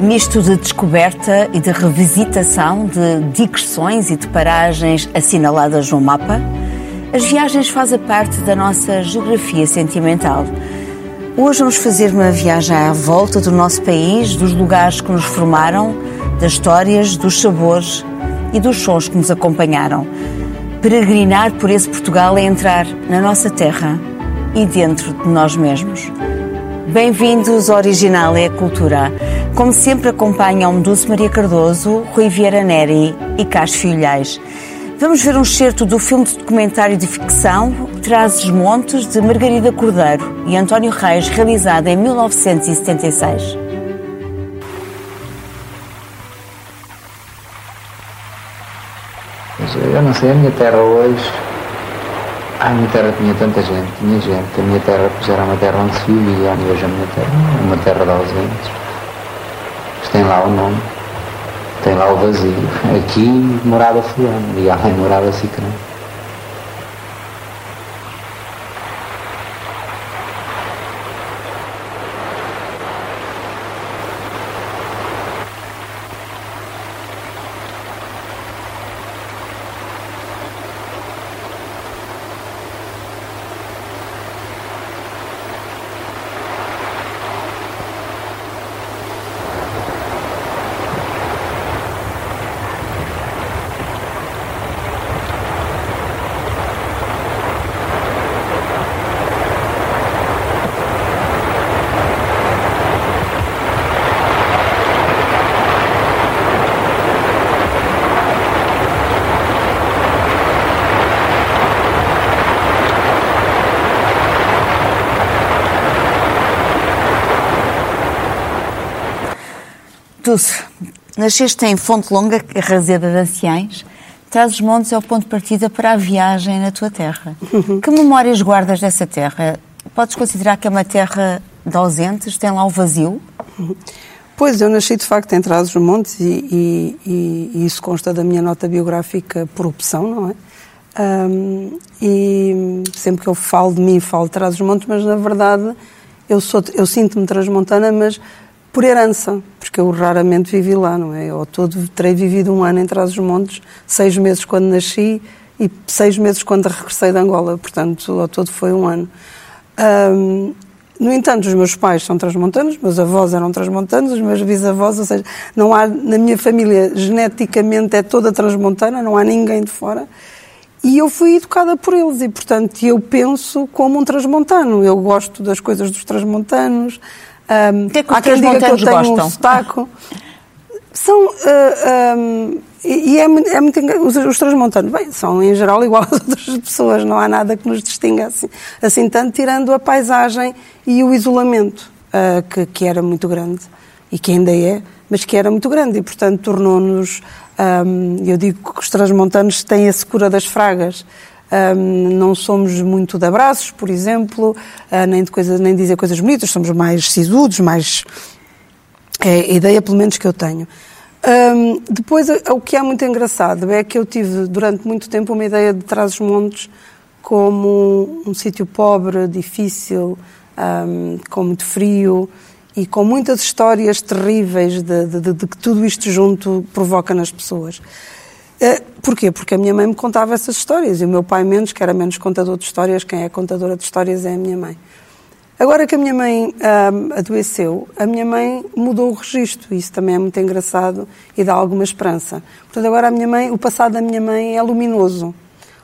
Misto de descoberta e de revisitação de digressões e de paragens assinaladas no mapa, as viagens fazem parte da nossa geografia sentimental. Hoje vamos fazer uma viagem à volta do nosso país, dos lugares que nos formaram, das histórias, dos sabores e dos sons que nos acompanharam. Peregrinar por esse Portugal é entrar na nossa terra e dentro de nós mesmos. Bem-vindos ao Original é a Cultura. Como sempre acompanham Dulce Maria Cardoso, Rui Vieira Neri e Cássio Filhais. Vamos ver um excerto do filme de documentário de ficção Trazes Montes, de Margarida Cordeiro e António Reis, realizado em 1976. Eu não sei, a minha terra hoje. A minha terra tinha tanta gente, tinha gente. A minha terra pois era uma terra onde se vivia, e hoje a minha terra é uma terra de ausentes. Tem lá o nome, tem lá o vazio. Aqui morava fulano, e além morava cicrano. Dulce, nasceste em Fonte Longa, Razeda de Anciães. Trazes Montes é o ponto de partida para a viagem na tua terra. Uhum. Que memórias guardas dessa terra? Podes considerar que é uma terra de ausentes? Tem lá o vazio? Uhum. Pois, eu nasci de facto em Trás-os-Montes e, e, e, isso consta da minha nota biográfica por opção, não é? Um, e sempre que eu falo de mim, falo de Trás-os-Montes, mas na verdade eu, sou, eu sinto-me transmontana, mas por herança, porque eu raramente vivi lá, não é? Ao todo terei vivido um ano em Trás-os-Montes, seis meses quando nasci e seis meses quando regressei de Angola, portanto, ao todo foi um ano. Um, no entanto, os meus pais são transmontanos, meus avós eram transmontanos, os meus bisavós, ou seja, não há, na minha família, geneticamente é toda transmontana, não há ninguém de fora. E eu fui educada por eles e, portanto, eu penso como um transmontano. Eu gosto das coisas dos transmontanos, um, que é que há quem diga que eu tenho gostam? um sotaque. São. Uh, um, e é, é muito os, os transmontanos, bem, são em geral igual às outras pessoas, não há nada que nos distinga assim, assim tanto, tirando a paisagem e o isolamento, uh, que, que era muito grande e que ainda é, mas que era muito grande e, portanto, tornou-nos. Um, eu digo que os transmontanos têm a secura das fragas. Um, não somos muito de abraços, por exemplo, uh, nem, de coisa, nem de dizer coisas bonitas, somos mais sisudos, mais. É a ideia, pelo menos, que eu tenho. Um, depois, o que é muito engraçado é que eu tive durante muito tempo uma ideia de Trás-os-Montes como um, um sítio pobre, difícil, um, com muito frio e com muitas histórias terríveis de, de, de, de que tudo isto junto provoca nas pessoas. Uh, Porquê? Porque a minha mãe me contava essas histórias e o meu pai menos, que era menos contador de histórias, quem é contadora de histórias é a minha mãe. Agora que a minha mãe um, adoeceu, a minha mãe mudou o registro. Isso também é muito engraçado e dá alguma esperança. Portanto, agora a minha mãe, o passado da minha mãe é luminoso.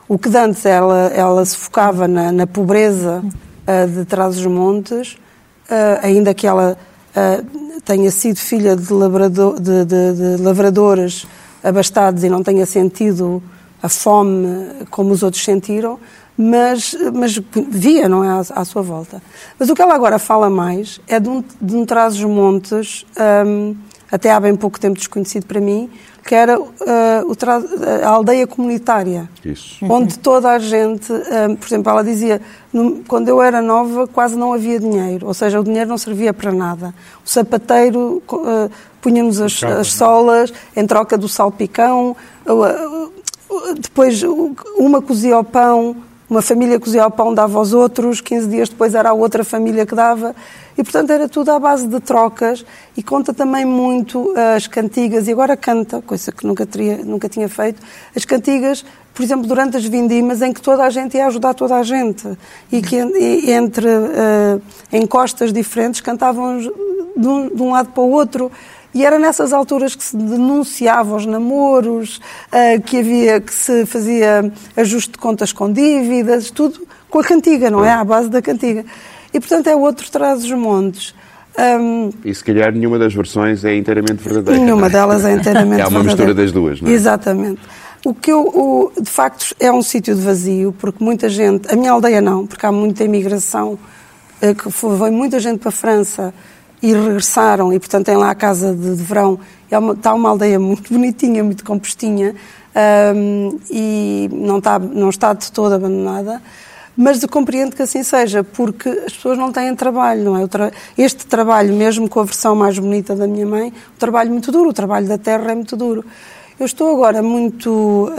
O que antes ela, ela se focava na, na pobreza uh, de Trás-os-Montes, uh, ainda que ela uh, tenha sido filha de, labrador, de, de, de lavradores abastados e não tenha sentido a fome como os outros sentiram, mas, mas via, não é, à, à, sua volta. Mas o que ela agora fala mais é de um, de um Trás-os-Montes, um, até há bem pouco tempo desconhecido para mim, que era uh, o, a aldeia comunitária. Isso. Onde toda a gente, um, por exemplo, ela dizia, no, quando eu era nova quase não havia dinheiro, ou seja, o dinheiro não servia para nada. O sapateiro uh, punhamos as, as solas em troca do salpicão, depois uma cozia o pão, uma família cozia o pão, dava aos outros, 15 dias depois era a outra família que dava. E, portanto, era tudo à base de trocas e conta também muito as cantigas, e agora canta, coisa que nunca, teria, nunca tinha feito, as cantigas, por exemplo, durante as vindimas, em que toda a gente ia ajudar toda a gente e que e, entre uh, encostas diferentes cantavam de um, de um lado para o outro. E era nessas alturas que se denunciavam os namoros, uh, que havia, que se fazia ajuste de contas com dívidas, tudo com a cantiga, não é? À base da cantiga. E, portanto, é outro traz os montes. Um, e se calhar nenhuma das versões é inteiramente verdadeira. Nenhuma é? delas é inteiramente verdadeira. É uma mistura das duas, não é? Exatamente. O que eu, o, de facto, é um sítio de vazio, porque muita gente, a minha aldeia não, porque há muita imigração, eh, que foi, veio muita gente para a França e regressaram, e portanto tem lá a casa de, de verão. É uma, está uma aldeia muito bonitinha, muito compostinha, um, e não está, não está de todo abandonada. Mas eu compreendo que assim seja, porque as pessoas não têm trabalho, não é? Tra... Este trabalho, mesmo com a versão mais bonita da minha mãe, o trabalho muito duro, o trabalho da terra é muito duro. Eu estou agora muito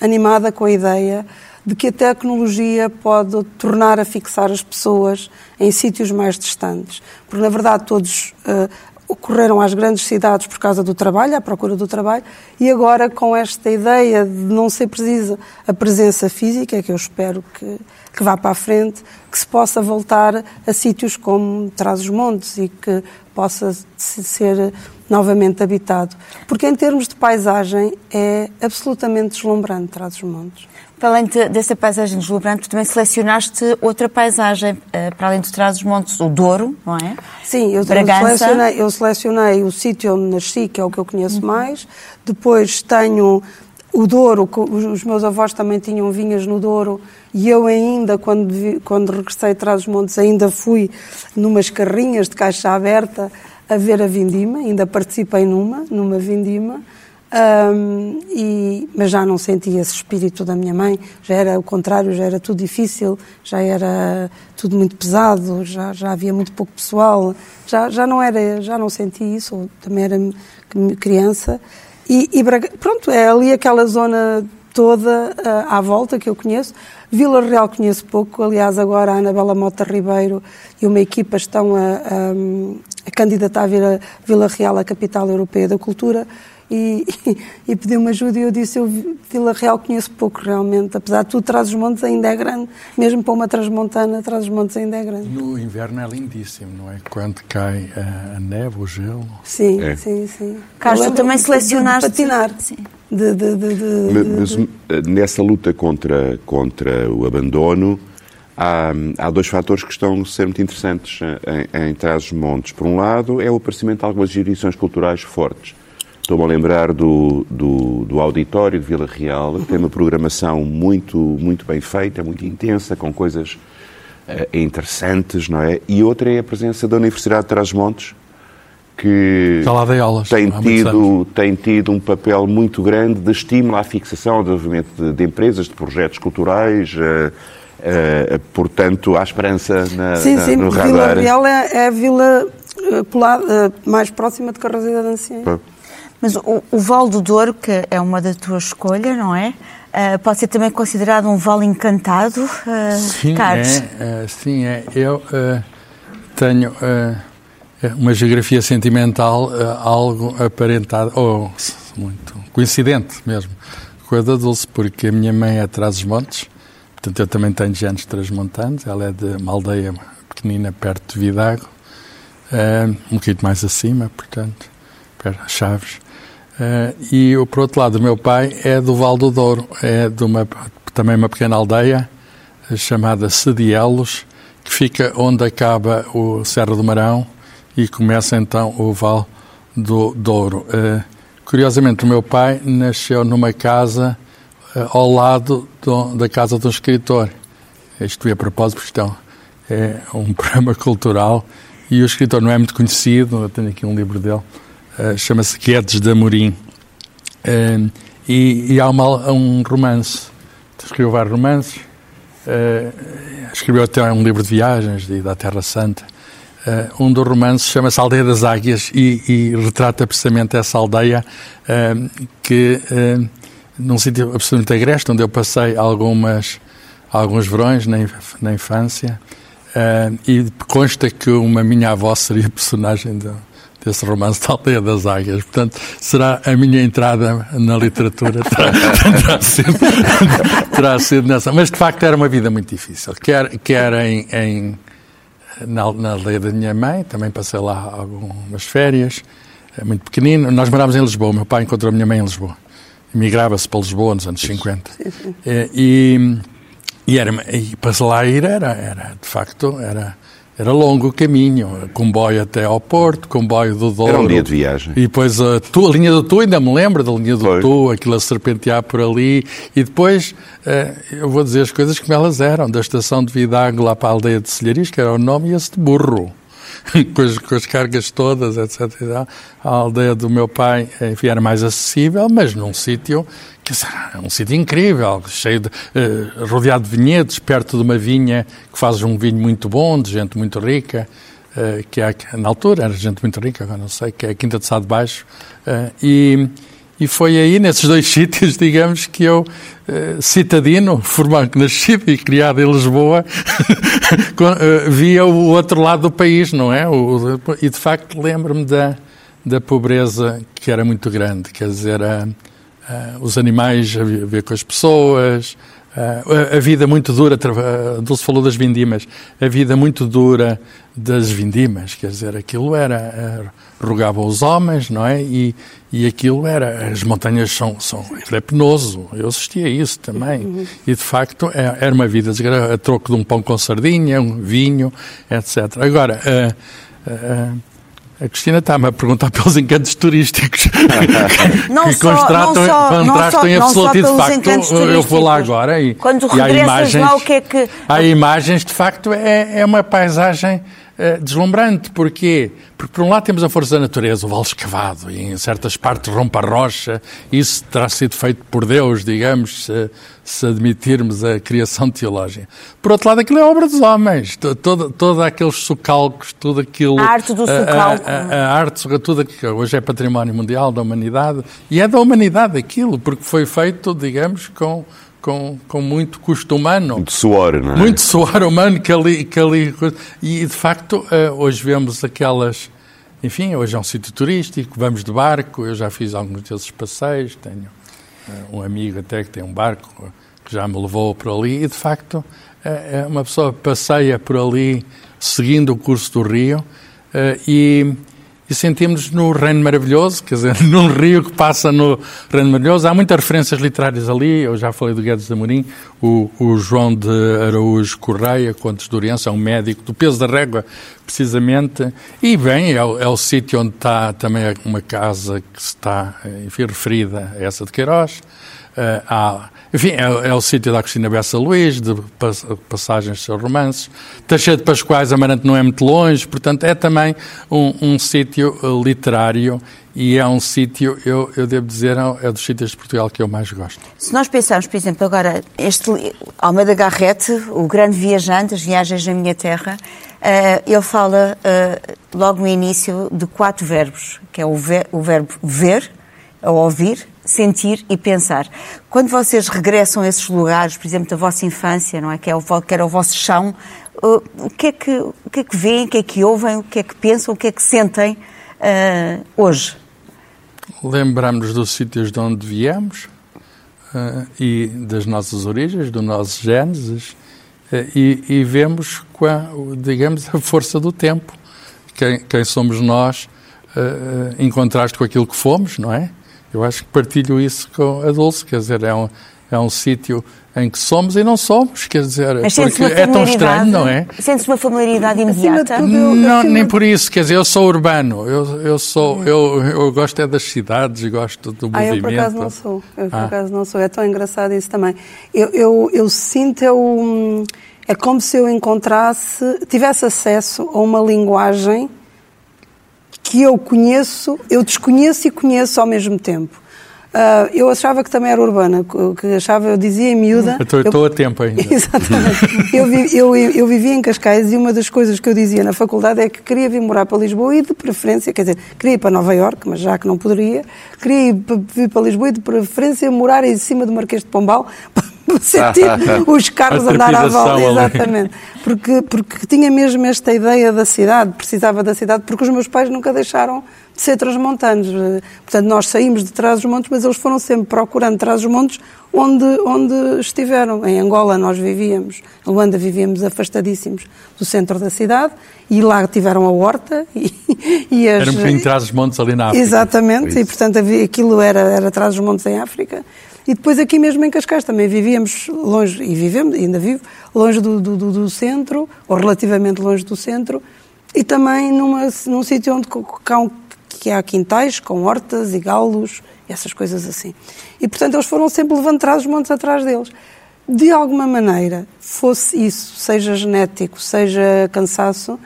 animada com a ideia de que a tecnologia pode tornar a fixar as pessoas em sítios mais distantes. Porque, na verdade, todos uh, ocorreram às grandes cidades por causa do trabalho, à procura do trabalho, e agora com esta ideia de não ser precisa a presença física, que eu espero que, que vá para a frente, que se possa voltar a sítios como Trás-os-Montes e que possa ser novamente habitado. Porque em termos de paisagem é absolutamente deslumbrante Trás-os-Montes. Para além de, dessa paisagem deslumbrante, também selecionaste outra paisagem, uh, para além de Trás-os-Montes, o Douro, não é? Sim, eu, selecionei, eu selecionei o sítio onde nasci, que é o que eu conheço uhum. mais. Depois tenho o Douro, os meus avós também tinham vinhas no Douro e eu ainda, quando, vi, quando regressei atrás dos montes, ainda fui numas carrinhas de caixa aberta a ver a vindima, ainda participei numa, numa vindima. Um, e, mas já não sentia esse espírito da minha mãe, já era o contrário, já era tudo difícil, já era tudo muito pesado, já, já havia muito pouco pessoal, já, já não era, já não senti isso, também era criança. E, e pronto, é ali aquela zona toda uh, à volta que eu conheço. Vila Real conheço pouco, aliás, agora a Anabela Mota Ribeiro e uma equipa estão a, a, a candidatar a Vila, Vila Real a capital europeia da cultura e, e, e pediu-me ajuda e eu disse, eu Vila Real conheço pouco realmente, apesar de tudo, Trás-os-Montes ainda é grande, mesmo para uma transmontana, Trás-os-Montes ainda é grande. No inverno é lindíssimo, não é? Quando cai a, a neve, o gelo. Sim, é. sim, sim. Carlos, tu também selecionaste... De patinar. Sim. De, de, de, mas, mas, eh, nessa luta contra, contra o abandono, há, há dois fatores que estão a ser muito interessantes em, em Trás-os-Montes. Por um lado, é o aparecimento de algumas jurisdições culturais fortes Estou-me a lembrar do, do, do, auditório de Vila Real, que tem uma programação muito, muito bem feita, muito intensa, com coisas uh, interessantes, não é? E outra é a presença da Universidade de Trás-Montes, que aulas, tem, tido, tem tido um papel muito grande de estímulo à fixação, ao desenvolvimento de, de empresas, de projetos culturais, uh, uh, portanto, há esperança na, sim, na, sim, no radar. Vila Real é, é a vila mais próxima de Carrasida da Anciã. Mas o, o Val do Douro, que é uma da tua escolha, não é? Uh, pode ser também considerado um vale encantado, uh, sim, Carlos? É, uh, sim, é. Eu uh, tenho uma geografia sentimental algo aparentada, ou muito coincidente mesmo, com a da Dulce, porque a minha mãe é de Trás-os-Montes, portanto eu também tenho genes transmontanos, ela é de uma aldeia pequenina perto de Vidago, um bocadinho mais acima, portanto, perto de Chaves. Uh, e, por outro lado, o meu pai é do Val do Douro, é de uma, também uma pequena aldeia eh, chamada Sedielos, que fica onde acaba o Serra do Marão e começa então o Val do Douro. Uh, curiosamente, o meu pai nasceu numa casa uh, ao lado do, da casa de um escritor. Isto é a propósito, porque então, é um programa cultural e o escritor não é muito conhecido, eu tenho aqui um livro dele, eh, chama-se Guedes de Amorim. Uh, e, e, há uma, um romance. Escreveu vários romances. Uh, escreveu até um livro de viagens de, da Terra Santa. Uh, um dos romances chama-se Aldeia das Águias e, e, retrata precisamente essa aldeia que, num sítio absolutamente agreste, onde eu passei algumas, alguns verões na, na infância. Uh, e consta que uma minha avó seria personagem de, desse romance da Aldeia das Águias. Portanto, será a minha entrada na literatura terá, terá, sido, terá sido nessa. Mas, de facto, era uma vida muito difícil. Quer, quer em, em na, na aldeia da minha mãe, também passei lá algumas férias, é muito pequenino. Nós morámos em Lisboa, meu pai encontrou a minha mãe em Lisboa. Emigrava-se para Lisboa nos anos 50. É, e, e, era, e para lá ir era, era, de facto, era era longo o caminho, comboio até ao Porto, comboio do Douro. Era um dia de viagem. E depois a, tu, a linha do Tu, ainda me lembro da linha do Foi. Tu, aquilo a serpentear por ali. E depois, eh, eu vou dizer as coisas como elas eram, da estação de Vidago lá para a aldeia de Selhariz, que era o nome, e esse de burro. com, as, com, as, cargas todas, etc. A aldeia do meu pai, enfim, era mais acessível, mas num sítio que é um sítio incrível, cheio de, uh, rodeado de vinhedos, perto de uma vinha que faz um vinho muito bom, de gente muito rica, uh, que é, na altura era gente muito rica, agora não sei, que é a Quinta de Sá de Baixo, uh, e e foi aí, nesses dois sítios, digamos, que eu, eh, citadino, formado, nascido e criado em Lisboa, eh, via o outro lado do país, não é? O, e, de facto, lembro-me da, da pobreza que era muito grande. Quer dizer, a, a, os animais a ver com as pessoas, a, a vida muito dura, a Dulce falou das vindimas, a vida muito dura das vindimas, quer dizer, aquilo era, era rogavam os homens, não é? E, e aquilo era, as montanhas são, são é penoso, eu assistia a isso também. Uhum. E de facto é, era uma vida a troco de um pão com sardinha, um vinho, etc. Agora, uh, uh, a Cristina está-me a perguntar pelos encantos turísticos não que só, contrastam, não só, contrastam em absoluto. de facto, eu vou lá agora e, Quando e há imagens, lá, o que é que... Há imagens, de facto, é, é uma paisagem uh, deslumbrante. Porquê? Porque, por um lado, temos a força da natureza, o vale escavado, e em certas partes rompe a rocha. Isso terá sido feito por Deus, digamos, se, se admitirmos a criação teológica. Por outro lado, aquilo é obra dos homens. Todo, todo aqueles socalcos, tudo aquilo... A arte do socalco. A, a, a arte, tudo aquilo. Hoje é património mundial da humanidade. E é da humanidade aquilo, porque foi feito, digamos, com com, com muito custo humano. Muito suor, não é? Muito suor humano que ali. Que ali e, de facto, eh, hoje vemos aquelas. Enfim, hoje é um sítio turístico, vamos de barco, eu já fiz alguns desses passeios, tenho eh, um amigo até que tem um barco que já me levou por ali, e de facto, é uma pessoa passeia por ali seguindo o curso do rio e e sentimos-nos no Reino Maravilhoso, quer dizer, num rio que passa no Reino Maravilhoso. Há muitas referências literárias ali, eu já falei do Guedes de Amorim, o, o João de Araújo Correia, Contos de Oriença, é um médico do peso da régua, precisamente, e bem, é, o, é o sítio onde está também uma casa que está, enfim, referida a essa de Queiroz. Uh, há enfim, é, é o sítio da Cristina Bessa Luís, de passagens de seus romances. Teixeira de Pascoais, Amarante não é muito longe, portanto é também um, um sítio uh, literário e é um sítio, eu, eu devo dizer, é, é dos sítios de Portugal que eu mais gosto. Se nós pensarmos, por exemplo, agora, este Almeida Garrett, o grande viajante, as viagens na minha terra, uh, ele fala uh, logo no início de quatro verbos, que é o, ver, o verbo ver, a ouvir, sentir e pensar. Quando vocês regressam a esses lugares, por exemplo, da vossa infância, não é? Que, é o, que era o vosso chão, uh, o, que é que, o que é que veem, o que é que ouvem, o que é que pensam, o que é que sentem uh, hoje? Lembramos dos sítios de onde viemos uh, e das nossas origens, dos nossos gênesis, uh, e, e, vemos, a, digamos, a força do tempo. Quem, quem somos nós, uh, em contraste com aquilo que fomos, não é? Eu acho que partilho isso com a Dulce, quer dizer, é um, é um sítio em que somos e não somos, quer dizer, porque é tão estranho, não é? Sentes uma familiaridade imediata? Não, nem por isso, quer dizer, eu sou urbano, eu, eu sou, eu, eu gosto é das cidades, gosto do ah, movimento. eu por acaso não sou, eu por ah. acaso não sou, é tão engraçado isso também. Eu, eu, eu sinto, eu, é como se eu encontrasse, tivesse acesso a uma linguagem que eu conheço, eu desconheço e conheço ao mesmo tempo. Uh, eu achava que também era urbana, que achava, eu dizia em miúda. Eu estou a tempo ainda. Exatamente. eu, vi, eu, eu vivia em Cascais e uma das coisas que eu dizia na faculdade é que queria vir morar para Lisboa e de preferência, quer dizer, queria ir para Nova Iorque, mas já que não poderia, queria ir, vir para Lisboa e de preferência morar em cima do Marquês de Pombal sentir os carros andar à volta. Exatamente. Porque, porque tinha mesmo esta ideia da cidade, precisava da cidade, porque os meus pais nunca deixaram de ser transmontanos. Portanto, nós saímos de trás dos montes, mas eles foram sempre procurando trás dos montes onde, onde estiveram. Em Angola nós vivíamos, em Luanda vivíamos afastadíssimos do centro da cidade e lá tiveram a horta e, e as... Era um bocadinho atrás dos montes ali na África. Exatamente, e portanto havia, aquilo era, era atrás dos montes em África. E depois aqui mesmo em Cascais também vivíamos longe, e vivemos, ainda vivo, longe do, do, do- centro, ou relativamente longe do centro, e também numa, num sítio onde co- que há, quintais com hortas e galos, essas coisas assim. E portanto eles foram sempre levando trás os montes atrás deles. De alguma maneira, fosse isso, seja genético, seja cansaço,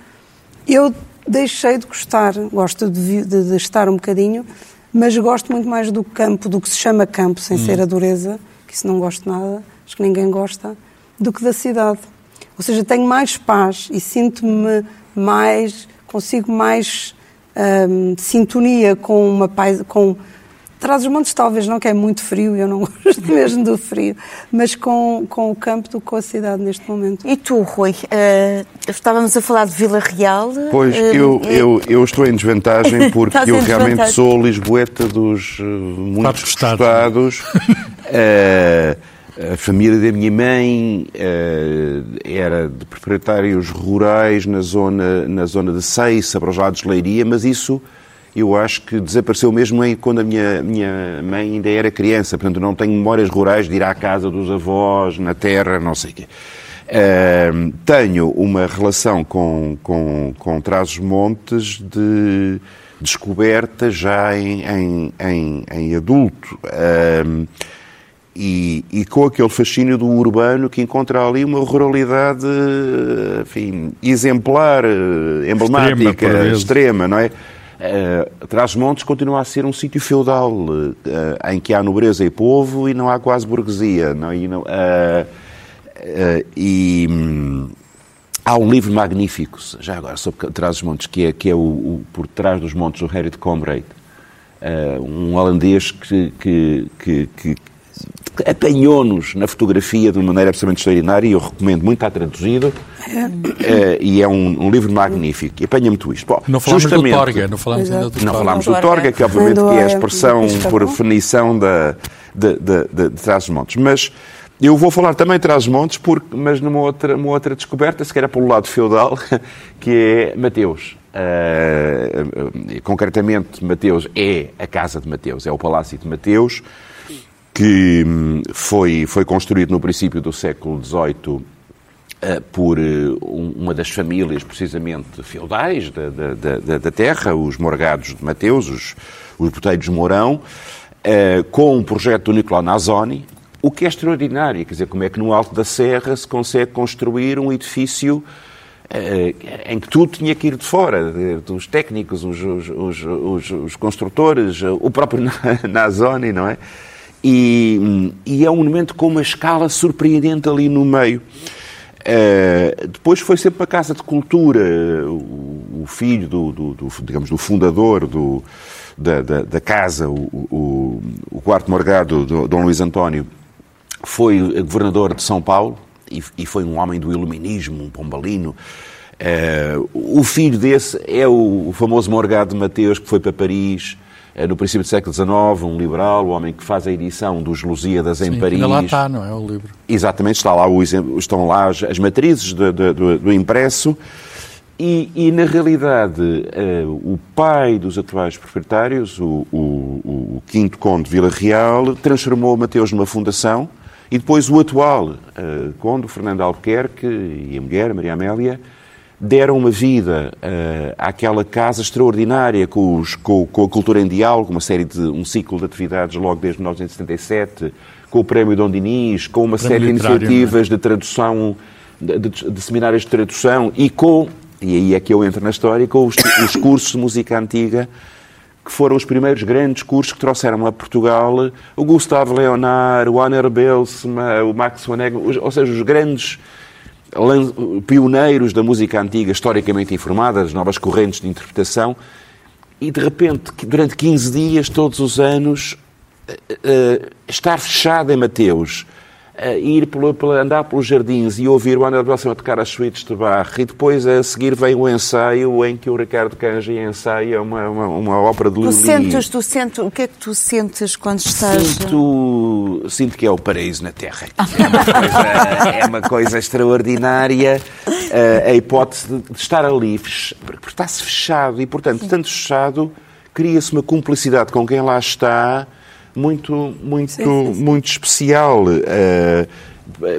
eu deixei de gostar, gosto de, de- de estar um bocadinho, mas gosto muito mais do campo, do que se chama campo, sem ser a dureza, que isso não gosto nada, acho que ninguém gosta, do que da cidade. Ou seja, tenho mais paz e sinto-me mais, consigo mais hum, sintonia com uma paz, com Traz os montes talvez não, que é muito frio, eu não gosto mesmo do frio, mas com, com o campo do que com a cidade neste momento. E tu, Rui? eh, estávamos a falar de Vila Real. Pois, eh, eu, eh, eu, eu estou em desvantagem porque eu em realmente desvantagem. sou lisboeta dos muitos estados. Eh, a família da minha mãe eh, era de proprietários rurais na zona, na zona de Seiça, para os lados de Leiria, mas isso eu acho que desapareceu mesmo em- quando a minha, minha mãe ainda era criança. Portanto, não tenho memórias rurais de ir à casa dos avós, na terra, não sei o quê. Ahm, tenho uma relação com, com, com Trás-os-Montes de descoberta já em, em, em, em adulto. Ahm, e, e com aquele fascínio do urbano que encontra ali uma ruralidade enfim, exemplar, eh, emblemática, vezes. extrema, não é? Uh, Trás-os-Montes continua a ser um sítio feudal uh, em que há nobreza e povo e não há quase burguesia. Não, é? e, não, uh, e, hum, há um livro magnífico, já agora, sobre Trás-os-Montes, que é, que é o, o Por Trás dos Montes, do Harriet Comrade, um holandês que, que, que, que apanhou-nos na fotografia de uma maneira absolutamente extraordinária e eu recomendo muito, está traduzido, eh, e é um, um livro magnífico, e apanha muito isto. Bom, Não falámos justamente- do Torga, não falámos ainda do não Torga. falámos do Torga. Que obviamente que é a é- expressão por definição da, de, de, de, de Trás-os-Montes. Mas eu vou falar também de Trás-os-Montes, mas numa outra, uma outra descoberta, se calhar pelo lado feudal, que é Mateus. Eh, concretamente, Mateus é a casa de Mateus, é o palácio de Mateus, que hum, foi, foi construído no princípio do século XVIII eh, por eh, um- uma das famílias, precisamente, feudais da, da- da- da- terra, os Morgados de Mateus, os, os Boteiros Mourão, eh, com um projeto do Nicolau Nazoni, o que é extraordinário, quer dizer, como é que no Alto da Serra se consegue construir um edifício em que tudo tinha que ir de fora, de- os técnicos, os, os- os- os- construtores, o próprio Na- Nazoni, não é? E, e é um monumento com uma escala surpreendente ali no meio. Eh, depois foi sempre a Casa de Cultura, o, o filho do, do- do, digamos, do fundador do- da, da- da casa, o, o, o quarto morgado, do Dom Luís António, foi governador de São Paulo e, e foi um homem do iluminismo, um pombalino. Eh, o filho desse é o, o famoso Morgado de Mateus, que foi para Paris no princípio do século XIX, um liberal, o homem que faz a edição dos Lusíadas em Sim, Paris. Ainda lá está, não é? O livro. Exatamente, está lá o estão lá as, as matrizes de- do, do impresso e, e, na realidade, eh, o pai dos atuais proprietários, o, o, o quinto conde de Vila Real, transformou Mateus numa fundação e depois o atual eh, conde, Fernando Albuquerque, e a mulher, Maria Amélia, deram uma vida eh, àquela casa extraordinária com, os- com- com a cultura em diálogo, uma série de um ciclo de atividades logo desde 1977, com o Prémio Dom Dinis, com uma série de literário, iniciativas de tradução, de, de- de seminários de tradução e com, e aí é que eu entro na história, com os, os cursos de música antiga, que foram os primeiros grandes cursos que trouxeram a Portugal o Gustavo Leonard, o Anner Belsma, o Max Vonnegut, ou seja, os grandes pioneiros da música antiga, historicamente informada, das novas correntes de interpretação, e de repente, durante 15 dias, todos os anos, eh, eh, estar fechado em Mateus, uh, ir pelo, pelo, andar pelos jardins e ouvir o Ana Próxima tocar as suítes de Barre e depois a seguir vem o ensaio em que o Ricardo Canja ensaia uma, uma, uma ópera de Lili. Tu sentes, tu sentes, o que é que tu sentes quando estás... Sinto, sinto que é o paraíso na Terra. É uma coisa, é uma coisa extraordinária uh, a hipótese de, de estar ali, porque está-se fechado e, portanto, tanto fechado, cria-se uma cumplicidade com quem lá está muito, muito, sim, sim, sim. muito especial. Uh,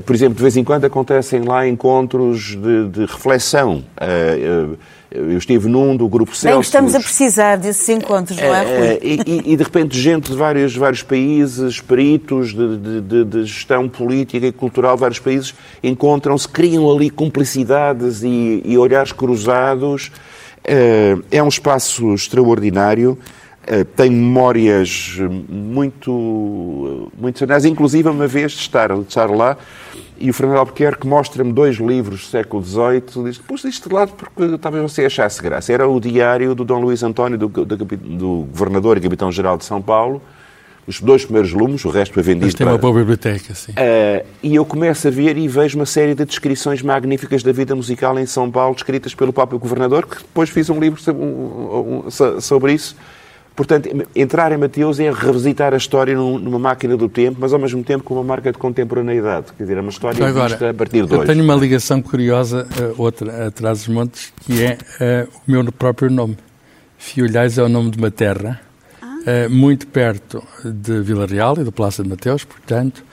por exemplo, de vez em quando acontecem lá encontros de, de reflexão. Uh, eu estive num do Grupo Celsius. Bem, estamos a precisar desses encontros, não é, Rui? E, e, de repente gente de vários, vários países, peritos de, de, de gestão política e cultural de vários países, encontram-se, criam ali cumplicidades e, e olhares cruzados. É um espaço extraordinário. Uh, tenho memórias muito, muito sanas, inclusive uma vez de estar, de estar lá e o Fernando Albuquerque mostra-me dois livros do século XVIII, diz, pus isto de lado porque talvez você achasse graça. Era o diário do Dom Luís António, do, do, do governador e capitão-geral de São Paulo, os dois primeiros lumes, o resto foi vendido. Mas tem uma boa biblioteca, sim. Uh, e eu começo a ver e vejo uma série de descrições magníficas da vida musical em São Paulo, descritas pelo próprio governador, que depois fiz um livro sobre, um, um, sobre isso. Portanto, entrar em Mateus é revisitar a história numa máquina do tempo, mas ao mesmo tempo com uma marca de contemporaneidade. Quer dizer, é uma história Agora, vista a partir de hoje. Eu tenho uma ligação curiosa, uh, outra atrás dos montes, que é uh, o meu próprio nome. Fiolhais é o nome de uma terra, uh, muito perto de Vila Real e do Palácio de Mateus, portanto,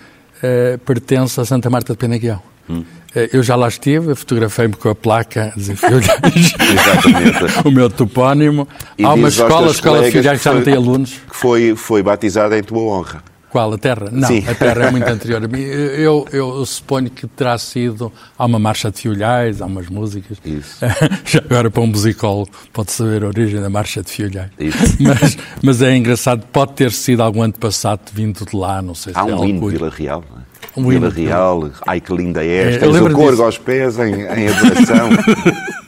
pertence a Santa Marta de Penaguião. Hum. Eh, eu já lá estive, fotografei-me com a placa o meu topónimo. E Há uma escola, a Escola de Filhais, que já não tem alunos. Que foi, foi batizada em tua honra. Qual? A Terra? Não, Sim. a Terra é muito anterior a mim. Eu, eu, suponho que terá sido. Há uma marcha de Fiolhais, há umas músicas. Isso. Já agora, para um musicólogo, pode saber a origem da marcha de Fiolhais. Isso. Mas, mas é engraçado, pode ter sido algum antepassado vindo de lá, não sei há se um é hino de Vila Real, não é? Um Vila Real, ai que linda és, é, tens o corgo aos pés em, em adoração.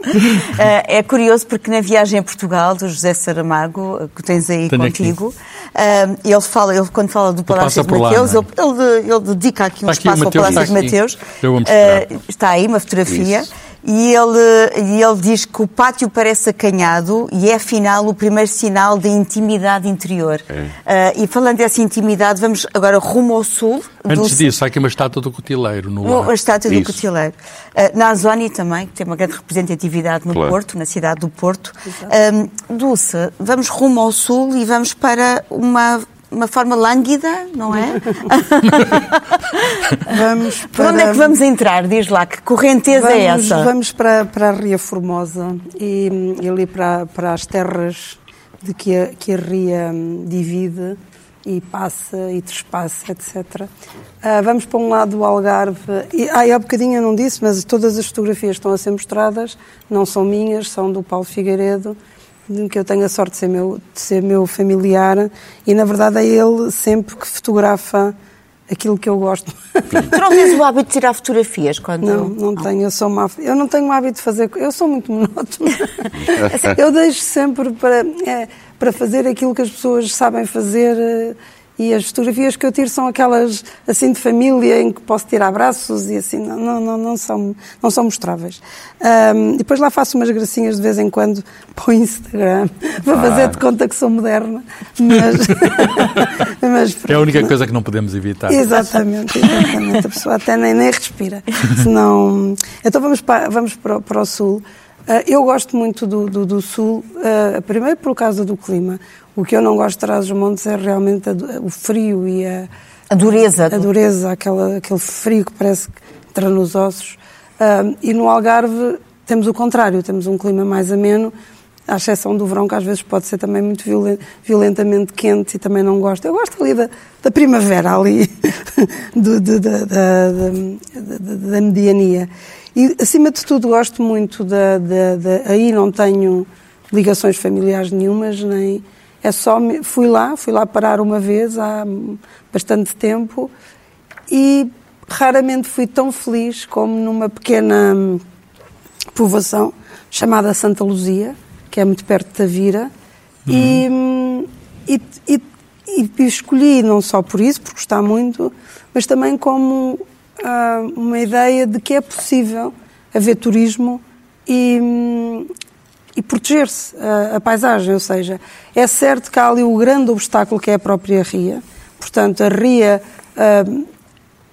é curioso porque na viagem a Portugal do José Saramago, que tens aí Tenho contigo, uh, ele fala, ele quando fala do Palácio de Mateus, lá, é? ele, ele, ele, dedica aqui um está espaço aqui, ao Palácio de Mateus. Uh, está aí uma fotografia. Isso. E ele, e ele diz que o pátio parece acanhado e é, afinal, o primeiro sinal da intimidade interior. É. Uh, e falando dessa intimidade, vamos agora rumo ao sul. Antes do... disso, há aqui uma estátua do Cotileiro no. Uma estátua do Isso. Cotileiro. Uh, na Azónia também, que tem uma grande representatividade no claro. Porto, na cidade do Porto. Um, Dulce, vamos rumo ao sul e vamos para uma uma forma lânguida, não é? vamos para... Por onde é que vamos entrar? Diz lá, que correnteza é vamos, é essa? Vamos para, para a Ria Formosa e, e ali para, para as terras de que a, que a Ria hum, divide e passa e trespassa, etc. Uh, ah, vamos para um lado do Algarve. E, ah, há bocadinho eu não disse, mas todas as fotografias estão a ser mostradas, não são minhas, são do Paulo Figueiredo que eu tenho a sorte de ser meu, de ser meu familiar e na verdade é ele sempre que fotografa aquilo que eu gosto. Tu não tens o hábito de tirar fotografias quando... Não, não, não. tenho, eu sou uma... Eu não tenho o hábito de fazer... Eu sou muito monótona. eu deixo sempre para, é, para fazer aquilo que as pessoas sabem fazer e as fotografias que eu tiro são aquelas assim de família em que posso tirar abraços e assim, não, não, não, são, não são mostráveis. Um, depois lá faço umas gracinhas de vez em quando para o Instagram, para fazer de conta que sou moderna. Mas, mas é a única coisa que não podemos evitar. Exatamente, exatamente. A pessoa até nem, nem respira. Senão... Então vamos para, vamos para, para o Sul. Uh, eu gosto muito do, do, do Sul, uh, primeiro por causa do clima. O que eu não gosto de Trás-os-Montes é realmente a, o frio e a, a dureza. A dureza, aquela, aquele frio que parece que entra nos ossos. Uh, e no Algarve temos o contrário, temos um clima mais ameno, à exceção do verão, que às vezes pode ser também muito violentamente quente e também não gosto. Eu gosto ali da, da primavera, ali, do, do, da, da, da, da, mediania. E, acima de tudo, gosto muito da. Aí não tenho ligações familiares nenhumas, nem é só fui lá, fui lá parar uma vez há bastante tempo e raramente fui tão feliz como numa pequena hum, povoação chamada Santa Luzia, que é muito perto de Tavira, uhum. e, hum, e, e, e, e, escolhi não só por isso, porque está muito, mas também como uh, uma ideia de que é possível haver turismo e, e proteger-se a, a, paisagem. Ou seja, é certo que há ali o grande obstáculo que é a própria ria. Portanto, a ria uh,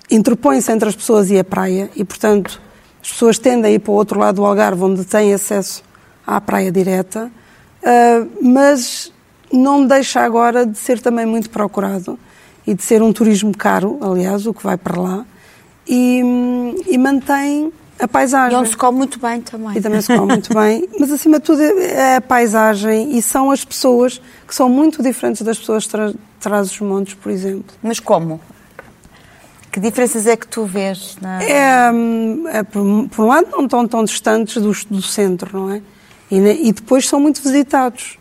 interpõe-se entre as pessoas e a praia e, portanto, as pessoas tendem a ir para o outro lado do Algarve, onde têm acesso à praia direta, uh, mas não deixa agora de ser também muito procurado e de ser um turismo caro, aliás, o que vai para lá, e, e mantém a paisagem. E onde se come muito bem também. E também se come muito bem, mas acima de tudo é a paisagem e são as pessoas que são muito diferentes das pessoas de trás os montes, por exemplo. Mas como? Que diferenças é que tu vês? Na... É, é por, por, um lado, não estão tão distantes do, do centro, não é? E, e, depois são muito visitados.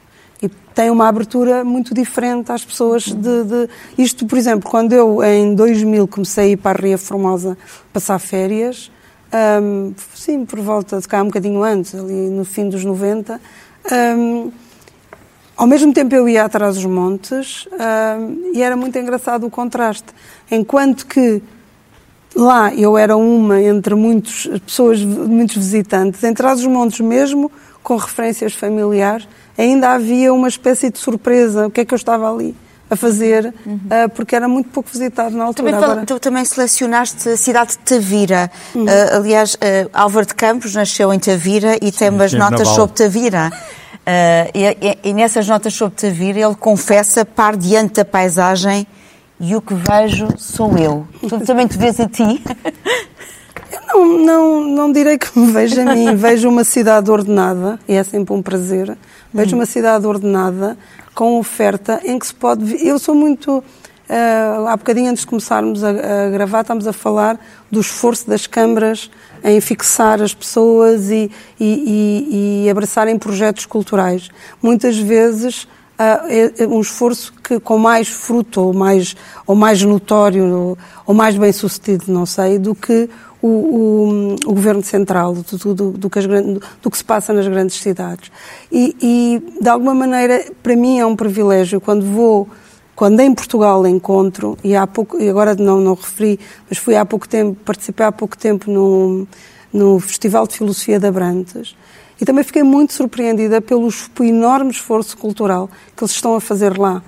Têm uma abertura muito diferente às pessoas de, de, Isto, por exemplo, quando eu, em 2000, comecei a ir para a Ria Formosa passar férias, um, sim, por volta de cá, um bocadinho antes, ali no fim dos 90, um, ao mesmo tempo eu ia atrás dos montes um, e era muito engraçado o contraste. Enquanto que lá eu era uma entre muitas pessoas, muitos visitantes, em trás dos montes mesmo, com referências familiares, ainda havia uma espécie de surpresa. O que é que eu estava ali? a fazer, uhum. uh, porque era muito pouco visitado na altura. Também, Agora... Tu também selecionaste a cidade de Tavira. Uhum. Uh, aliás, uh, Álvaro de Campos nasceu em Tavira e tem umas notas sobre Tavira. E, e, e, nessas notas sobre Tavira ele confessa par diante da paisagem e o que vejo sou eu. Tu também te vês a ti? Eu não, não, não direi que me vejo a mim. Vejo uma cidade ordenada, e é sempre um prazer. Vejo uma cidade ordenada, com oferta, em que se pode. Eu sou muito. Uh, há bocadinho antes de começarmos a, a, gravar, estamos a falar do esforço das câmaras em fixar as pessoas e, e, e, e abraçarem projetos culturais. Muitas vezes uh, é um esforço que com mais fruto ou mais, ou mais notório ou, ou mais bem sucedido, não sei, do que o, o, o governo central, do, do, do, que grandes, do, que se passa nas grandes cidades. E, e, de alguma maneira, para mim é um privilégio quando vou, quando em Portugal encontro, e há pouco, e agora não, não referi, mas fui há pouco tempo, participei há pouco tempo no, no Festival de Filosofia da Brantes, e também fiquei muito surpreendida pelo, enorme esforço cultural que eles estão a fazer lá.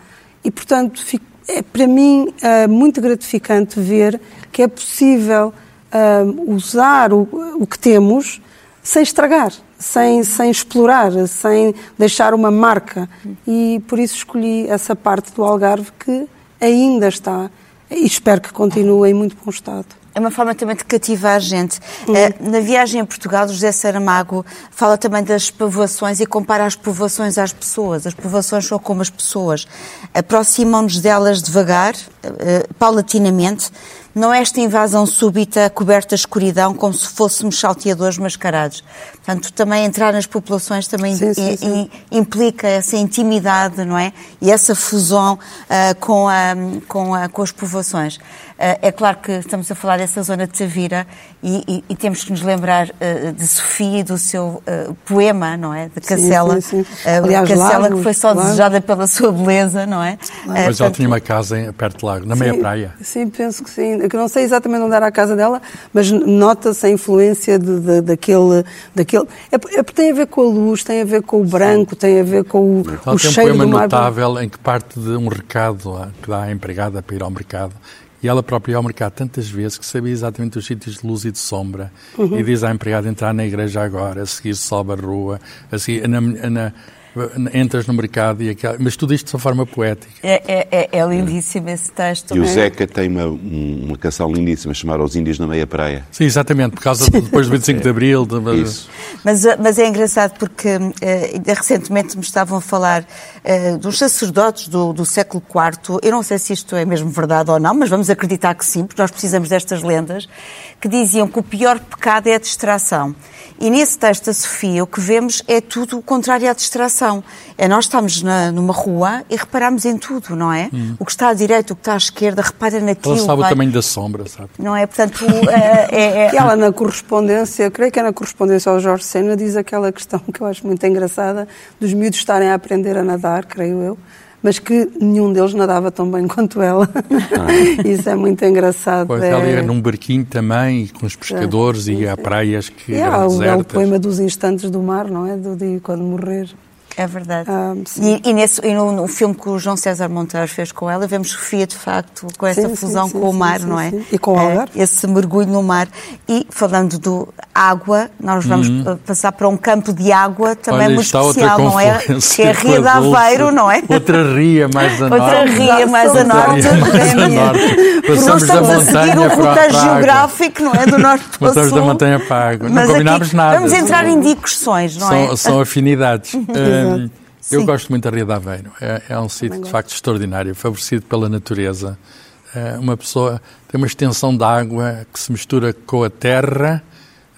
E, portanto, é para mim é muito gratificante ver que é possível uh, usar o, o que temos sem estragar, sem, sem explorar, sem deixar uma marca. E por isso escolhi essa parte do Algarve que ainda está e espero que continue em muito bom estado. É uma forma também de cativar a gente. Uhum. Na viagem a Portugal, José Saramago fala também das povoações e compara as povoações às pessoas. As povoações são como as pessoas. Aproximam-nos delas devagar, eh, paulatinamente, não é esta invasão súbita, coberta de escuridão, como se fôssemos salteadores mascarados. Portanto, também entrar nas populações também sim, sim, sim. implica essa intimidade, não é? E essa fusão uh, com, a, com, a, com as povoações. Uh, é claro que estamos a falar dessa zona de Tavira e, e, e temos que nos lembrar uh, de Sofia e do seu poema, não é? De Cacela. Sim, sim, Aliás, Cacela, que foi só desejada pela sua beleza, não é? Mas portanto, ela tinha uma casa perto de Lago, na meia praia. Sim, penso que sim que não sei exatamente onde era a casa dela, mas nota-se a influência de, de, daquele. daquele é, é, tem a ver com a luz, tem a ver com o branco, tem a ver com o, Ela o tem cheiro um poema do mar. notável em que parte de um recado que dá à empregada para ir ao mercado e ela própria ia ao mercado tantas vezes que sabia exatamente os sítios de luz e de sombra. Uhum. E diz à empregada entrar na igreja agora, a seguir sobe a rua, a seguir na, na, entras no mercado e aquela, mas tudo isto de uma forma poética. É, é, é, é lindíssimo esse texto. E o Zeca tem uma, uma canção lindíssima chamada Os Índios na Meia Praia. Sim, exatamente, por causa de, depois do 25 de Abril. De... Isso. Mas, mas é engraçado porque uh, recentemente me estavam a falar uh, dos sacerdotes do, do século IV. Eu não sei se isto é mesmo verdade ou não, mas vamos acreditar que sim, porque nós precisamos destas lendas, que diziam que o pior pecado é a distração. E nesse texto da Sofia, o que vemos é tudo o contrário à distração. É nós estamos na, numa rua e reparamos em tudo, não é? Hum. O que está à direita, o que está à esquerda, repara naquilo. Ela sabe vai... o tamanho da sombra, sabe? Não é? Portanto, é, é, é... E ela na correspondência, creio que é na correspondência ao Jorge Sena, diz aquela questão que eu acho muito engraçada, dos miúdos estarem a aprender a nadar, creio eu, mas que nenhum deles nadava tão bem quanto ela. Ah. Isso é muito engraçado. Pois, é... ela ia num barquinho também, com os pescadores, é, e há praias que é, eram desertas. É o poema dos instantes do mar, não é? Do dia quando morrer. É verdade. Ah, e, e, nesse, e no, no, filme que o João César Monteiro fez com ela, vemos Sofia, de facto, com essa sim, fusão sim, sim, com o mar, não é? E com o é, Esse mergulho no mar. E falando do água, nós vamos uhum. passar para um campo de água também Olha, muito especial, não é? Que é a Ria de Aveiro, não é? Outra ria mais a norte. Outra ria mais a norte. Passamos da montanha para, para a geográfico, não é? Do norte para o sul. Passamos da montanha para a água. Não combinámos nada. Vamos entrar em discussões, não é? São afinidades. Eu gosto muito da Ria de Aveiro. É, é um sítio, de facto, extraordinário, favorecido pela natureza. É uma pessoa tem uma extensão de água que se mistura com a terra.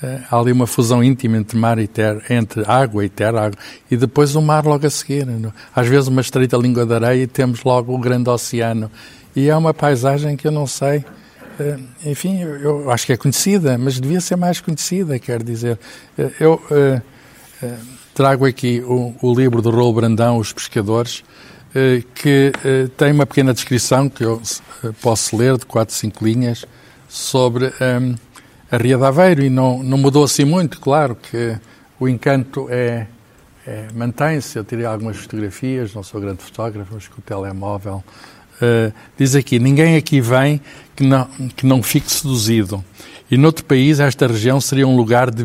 É, há ali uma fusão íntima entre mar e terra, entre água e terra, água, e depois o mar logo a seguir. Às vezes uma estreita língua de areia e temos logo o grande oceano. E é uma paisagem que eu não sei, é, enfim, eu acho que é conhecida, mas devia ser mais conhecida, quer dizer. É, eu trago aqui o, o livro do Raul Brandão, Os Pescadores, eh, que eh, tem uma pequena descrição que eu eh, posso ler, de quatro, cinco linhas, sobre um, ehm, a Ria de Aveiro, e não, não mudou assim muito, claro que o encanto é, é mantém-se, eu tirei algumas fotografias, não sou grande fotógrafo, mas com o telemóvel, uh, diz aqui, ninguém aqui vem que não, que não fique seduzido, e noutro país esta região seria um lugar de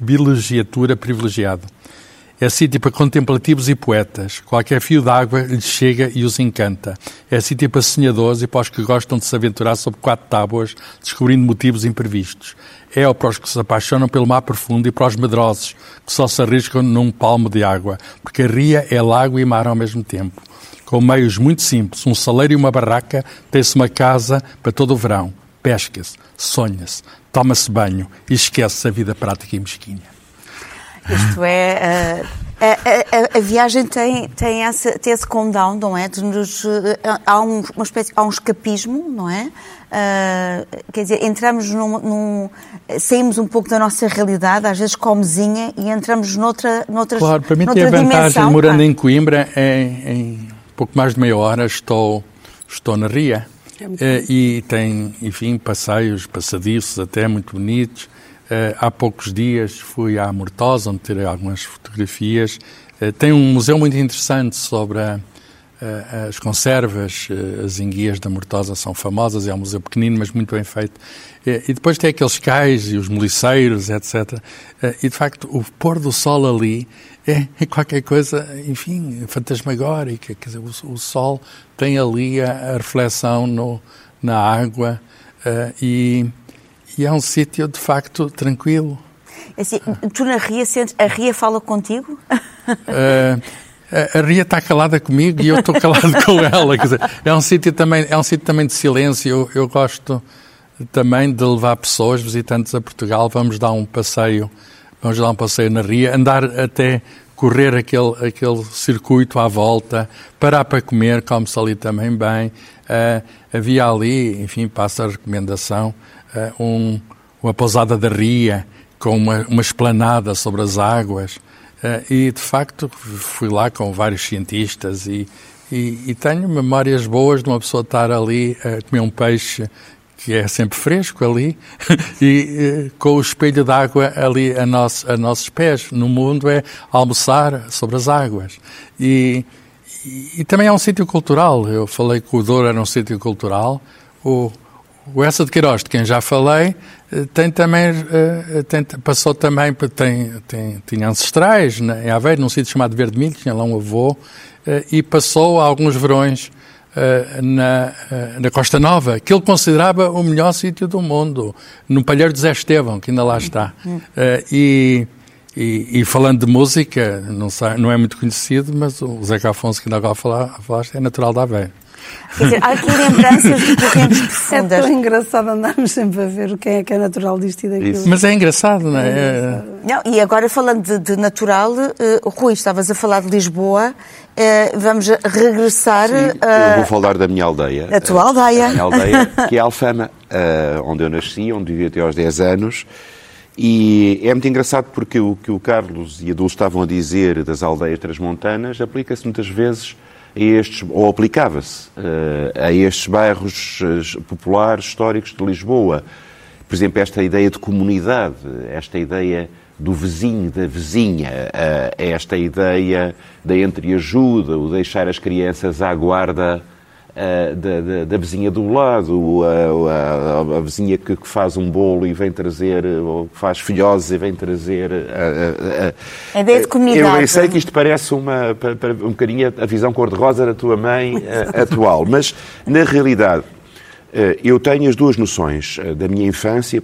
vilegiatura privilegiado. É sítio para contemplativos e poetas. Qualquer fio d'água lhes chega e os encanta. É sítio para sonhadores e para os que gostam de se aventurar sobre quatro tábuas, descobrindo motivos imprevistos. É para os que se apaixonam pelo mar profundo e para os medrosos, que só se arriscam num palmo de água, porque a ria é lago e mar ao mesmo tempo. Com meios muito simples, um saleiro e uma barraca, tem-se uma casa para todo o verão. Pesca-se, sonha-se, toma-se banho e esquece-se a vida prática e mesquinha. Isto é. Uh, a, a, a, viagem tem, tem, esse, tem esse condão, não é? De nos, uh, há, um, uma espécie, há um escapismo, não é? Uh, quer dizer, entramos num, num, saímos um pouco da nossa realidade, às vezes comezinha, e entramos noutra, noutra Claro, para mim tem a vantagem, dimensão, morando em Coimbra, em, em, pouco mais de meia hora estou, estou na Ria. É e tem, enfim, passeios, passadiços até muito bonitos. Uh, há poucos dias fui à Mortosa, onde tirei algumas fotografias. Uh, tem um museu muito interessante sobre a, uh, as conservas. as enguias da Mortosa são famosas, é um museu pequenino, mas muito bem feito. e depois tem aqueles cais e os moliceiros, etc. e, de facto, o pôr do sol ali é, é qualquer coisa, enfim, fantasmagórica. Quer dizer, o, o sol tem ali a, a reflexão no, na água e e é um sítio, de facto, tranquilo. Assim, tu na Ria sentes, a Ria fala contigo? Uh, a Ria está calada comigo e eu estou calado com ela. Dizer, é um sítio também, é um sítio também de silêncio. Eu, eu, gosto também de levar pessoas, visitantes a Portugal. Vamos dar um passeio, vamos dar um passeio na Ria, andar até correr aquele, aquele circuito à volta, parar para comer, come-se ali também bem. Uh, havia ali, enfim, passa a recomendação, uh, um, uma pousada da ria com uma, uma esplanada sobre as águas. Uh, e, de facto, fui lá com vários cientistas e, e, e, tenho memórias boas de uma pessoa estar ali a comer um peixe que é sempre fresco ali, e com o espelho d'água ali a, nosso, a nossos pés. No mundo é almoçar sobre as águas. E, e, e também é um sítio cultural. Eu falei que o Douro era um sítio cultural. O, o Essa de Queiroz, de quem já falei, eh, tem também, eh, tem, passou também, tem, tem, tinha ancestrais em Aveiro, num sítio chamado Verde Milho, tinha lá um avô, eh, e passou alguns verões na, na Costa Nova, que ele considerava o melhor sítio do mundo, no Palheiro de Zé Estevão, que ainda lá está. E, e, e, falando de música, não, sei, não é muito conhecido, mas o Zeca Afonso, que ainda agora falaste, é natural da Aveiro. Quer dizer, há aqui lembranças de correntes profundas. É tão engraçado andarmos sempre a ver quem é que é natural disto e daquilo. Isso. Mas é engraçado, não é? é não, e agora falando de, de natural, uh, Rui, estavas a falar de Lisboa, uh, vamos regressar... Sim, uh, eu vou falar da minha aldeia. A tua aldeia. A minha aldeia, que é Alfama, onde eu nasci, onde vivi até aos 10 anos. E é muito engraçado porque o que o Carlos e a Dulce estavam a dizer das aldeias transmontanas aplica-se muitas vezes a estes, ou aplicava-se a estes bairros populares históricos de Lisboa. Por exemplo, esta ideia de comunidade, esta ideia do vizinho, da vizinha, esta ideia da entreajuda, o deixar as crianças à guarda da, da, da, vizinha do lado, a, a, a vizinha que, que, faz um bolo e vem trazer, ou faz filhoses e vem trazer. A, a ideia de comunidade. Eu sei que isto parece uma, um bocadinho a visão cor-de-rosa da tua mãe atual, mas na realidade. Eu tenho as duas noções da minha infância,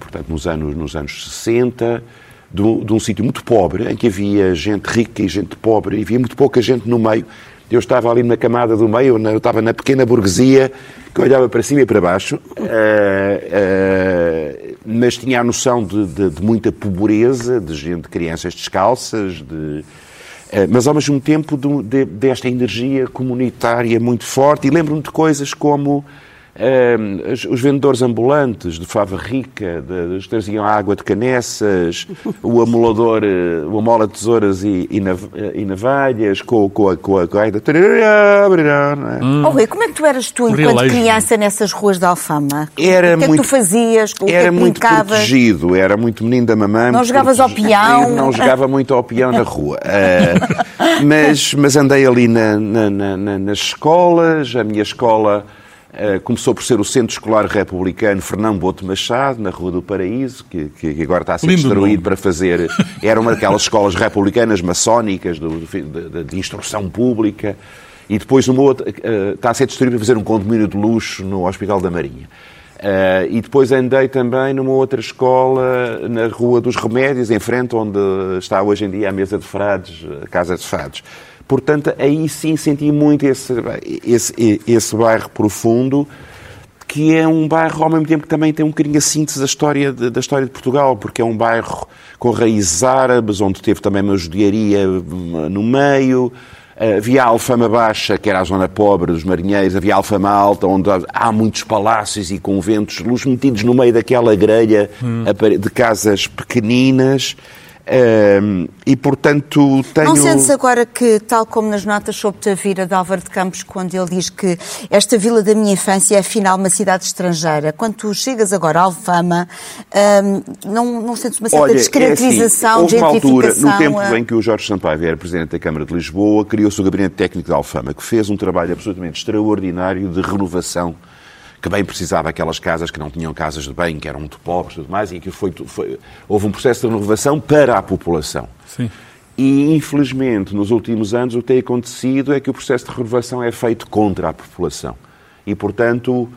portanto, nos anos, nos anos 60, de, de um sítio muito pobre, em que havia gente rica e gente pobre, e havia muito pouca gente no meio, eu estava ali na camada do meio, eu estava na pequena burguesia, que olhava para cima e para baixo, uh, uh, mas tinha a noção de, de, de, muita pobreza, de gente, de crianças descalças, de, uh, mas ao mesmo tempo de, desta energia comunitária muito forte. E lembro-me de coisas como os vendedores ambulantes de fava rica, de, de, traziam água de canessas, o amolador, eh, o amola de tesouras e, e, nav, e navalhas, com, com a, com a, hum. Oh, Rui, como é que tu eras tu, enquanto criança, nessas ruas de Alfama? Era o que muito, é que tu fazias? O era que é que muito protegido, era muito menino da mamãe. Não jogavas ao peão? Não jogava muito ao peão na rua. Uh, mas, mas andei ali na, na, na, nas escolas, a minha escola começou por ser o Centro Escolar Republicano Fernão Boto Machado, na Rua do Paraíso, que, que agora está a ser Lindo destruído para fazer. Era uma daquelas escolas republicanas maçónicas do, de, de, instrução pública. E depois uma outra, uh, está a ser destruído para fazer um condomínio de luxo no Hospital da Marinha. Uh, e depois andei também numa outra escola na Rua dos Remédios, em frente onde está hoje em dia a mesa de frades, a Casa de Frades. Portanto, aí sim senti muito esse, esse, esse bairro profundo, que é um bairro ao mesmo tempo que também tem um bocadinho a síntese da história de, da história de Portugal, porque é um bairro com raízes árabes, onde teve também uma judiaria hum, no meio. Havia a Alfama Baixa, que era a zona pobre dos marinheiros, havia a Alfama Alta, onde há muitos palácios e conventos, luz metidos no meio daquela grelha hum. de casas pequeninas e, portanto, tenho... Não sentes agora que, tal como nas notas sobre Tavira de Álvaro de Campos, quando ele diz que esta vila da minha infância é, afinal, uma cidade estrangeira, quando tu chegas agora à Alfama, um, não, não sentes uma certa Olha, descaracterização, é assim, houve uma altura, no tempo a... em que o Jorge Sampaio era Presidente da Câmara de Lisboa, criou-se o Gabinete Técnico da Alfama, que fez um trabalho absolutamente extraordinário de renovação que bem precisava aquelas casas que não tinham casas de bem, que eram muito pobres e tudo mais, e que foi, foi, houve um processo de renovação para a população. Sim. E, infelizmente, nos últimos anos, o que tem acontecido é que o processo de renovação é feito contra a população. E, portanto, uh,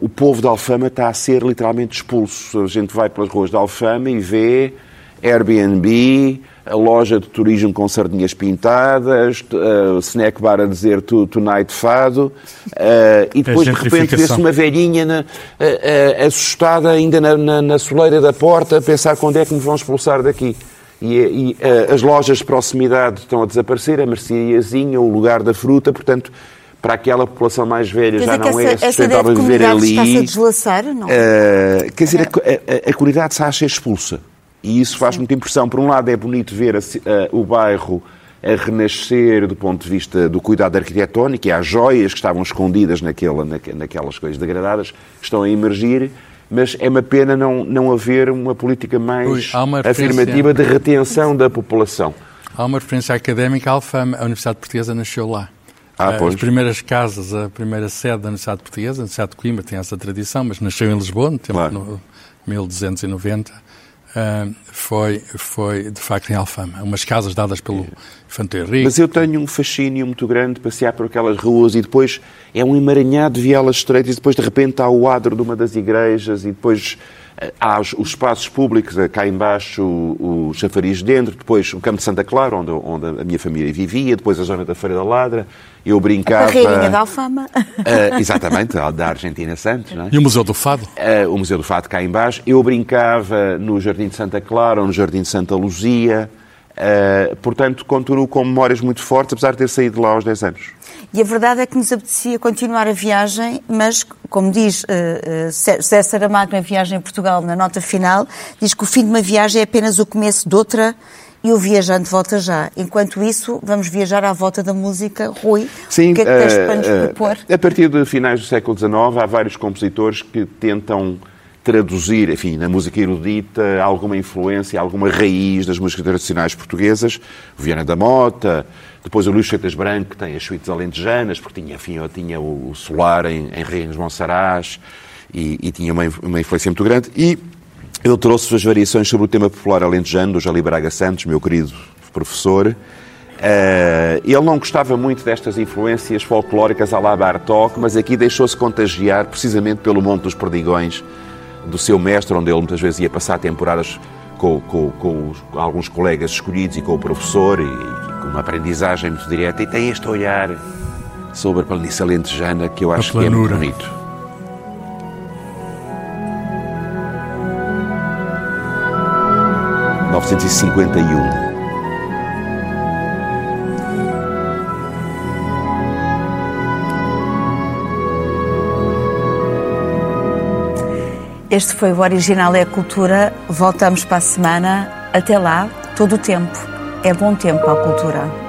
o povo de Alfama está a ser literalmente expulso. A gente vai pelas ruas de Alfama e vê Airbnb, a loja de turismo com sardinhas pintadas, uh, snack bar a dizer tu, tonight fado, uh, e depois de repente vê-se uma velhinha na, uh, assustada ainda na, na, na, soleira da porta a pensar quando é que nos vão expulsar daqui. E, e as lojas de proximidade estão a desaparecer, a merceariazinha, o lugar da fruta, portanto, para aquela população mais velha já não é essa, é sustentável viver ali. Está-se a deslaçar, não? quer dizer, a, a, a comunidade está a ser expulsa. E isso faz muita impressão. Por um lado, é bonito ver a, a, o bairro a renascer do ponto de vista do cuidado arquitetónico e há joias que estavam escondidas naquela, naquelas coisas degradadas que estão a emergir, mas é uma pena não, não haver uma política mais Ui, uma afirmativa de retenção da população. Há uma referência académica à Alfama, a Universidade Portuguesa nasceu lá. Ah, As primeiras casas, a primeira sede da Universidade Portuguesa, a Universidade de Coimbra tem essa tradição, mas nasceu em Lisboa, no tempo claro. no 1290 Uh, foi, foi, de facto, em Alfama. Umas casas dadas pelo Infante Henrique. Mas eu tenho um fascínio muito grande de passear por aquelas ruas e depois é um emaranhado de vielas estreitas e depois, de repente, há o adro de uma das igrejas e depois há os, os, espaços públicos, cá embaixo o, o chafariz dentro, depois o campo de Santa Clara, onde, onde a minha família vivia, depois a zona da Feira da Ladra. Eu brincava... A Carreirinha da Alfama. Uh, exatamente, da Argentina Santos. Não é? E o Museu do Fado? Uh, o Museu do Fado cá embaixo. Eu brincava no Jardim de Santa Clara ou no Jardim de Santa Luzia. Uh, portanto, continuo com memórias muito fortes, apesar de ter saído lá aos 10 anos. E a verdade é que nos apetecia continuar a viagem, mas, como diz uh, uh, César Saramago na Viagem em Portugal, na nota final, diz que o fim de uma viagem é apenas o começo de outra e o Viajante volta já. Enquanto isso, vamos viajar à volta da música. Rui, Sim, o que é que tens eh, para nos eh, propor? A partir de finais do século XIX, há vários compositores que tentam traduzir, enfim, na música erudita, alguma influência, alguma raiz das músicas tradicionais portuguesas. O Viana da Mota, depois o Luís Freitas Branco, que tem as suítes alentejanas, porque tinha, enfim, tinha o Solar em, em Reinos Monsaraz e, e tinha uma, uma influência muito grande. E eu trouxe as variações sobre o tema popular alentejano, do Jali Braga Santos, meu querido professor. Eh, ele não gostava muito destas influências folclóricas à la Bartók, mas aqui deixou-se contagiar precisamente pelo Monte dos Perdigões, do seu mestre, onde ele muitas vezes ia passar temporadas com, com- com com alguns colegas escolhidos e com o professor, e, e com uma aprendizagem muito direta. E tem este olhar sobre a planície alentejana que eu acho que é muito bonito. ...1951. Este foi o Original é a Cultura. Voltamos para a semana. Até lá, todo o tempo. É bom tempo à cultura.